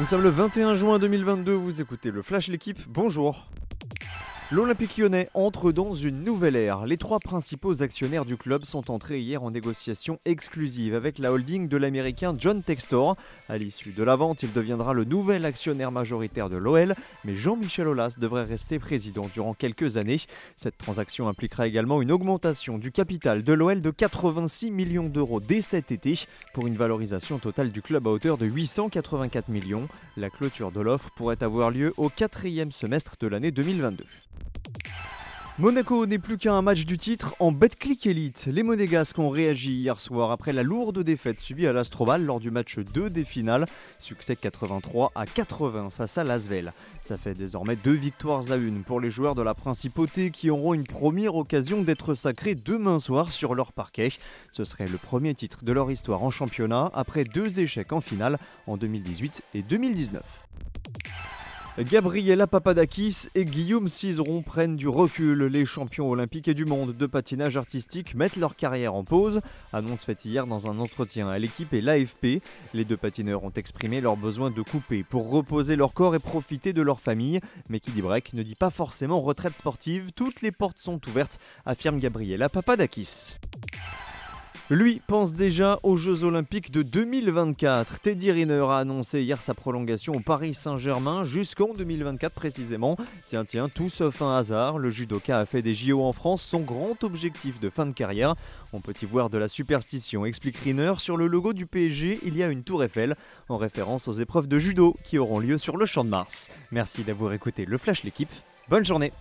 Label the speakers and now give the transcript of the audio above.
Speaker 1: Nous sommes le 21 juin 2022, vous écoutez le Flash L'équipe, bonjour L'Olympique lyonnais entre dans une nouvelle ère. Les trois principaux actionnaires du club sont entrés hier en négociation exclusive avec la holding de l'américain John Textor. À l'issue de la vente, il deviendra le nouvel actionnaire majoritaire de l'OL, mais Jean-Michel Aulas devrait rester président durant quelques années. Cette transaction impliquera également une augmentation du capital de l'OL de 86 millions d'euros dès cet été pour une valorisation totale du club à hauteur de 884 millions. La clôture de l'offre pourrait avoir lieu au quatrième semestre de l'année 2022. Monaco n'est plus qu'à un match du titre en Betclic Elite. Les Monégasques ont réagi hier soir après la lourde défaite subie à l'Astrobal lors du match 2 des finales. Succès 83 à 80 face à Lasvel. Ça fait désormais deux victoires à une pour les joueurs de la Principauté qui auront une première occasion d'être sacrés demain soir sur leur parquet. Ce serait le premier titre de leur histoire en championnat après deux échecs en finale en 2018 et 2019. Gabriela Papadakis et Guillaume Cizeron prennent du recul. Les champions olympiques et du monde de patinage artistique mettent leur carrière en pause. Annonce faite hier dans un entretien à l'équipe et l'AFP. Les deux patineurs ont exprimé leur besoin de couper pour reposer leur corps et profiter de leur famille. Mais dit break ne dit pas forcément retraite sportive. Toutes les portes sont ouvertes, affirme Gabriela Papadakis. Lui pense déjà aux Jeux Olympiques de 2024. Teddy Riner a annoncé hier sa prolongation au Paris Saint-Germain jusqu'en 2024 précisément. Tiens, tiens, tout sauf un hasard. Le judoka a fait des JO en France son grand objectif de fin de carrière. On peut y voir de la superstition, explique Riner. Sur le logo du PSG, il y a une tour Eiffel en référence aux épreuves de judo qui auront lieu sur le champ de Mars. Merci d'avoir écouté le Flash l'équipe. Bonne journée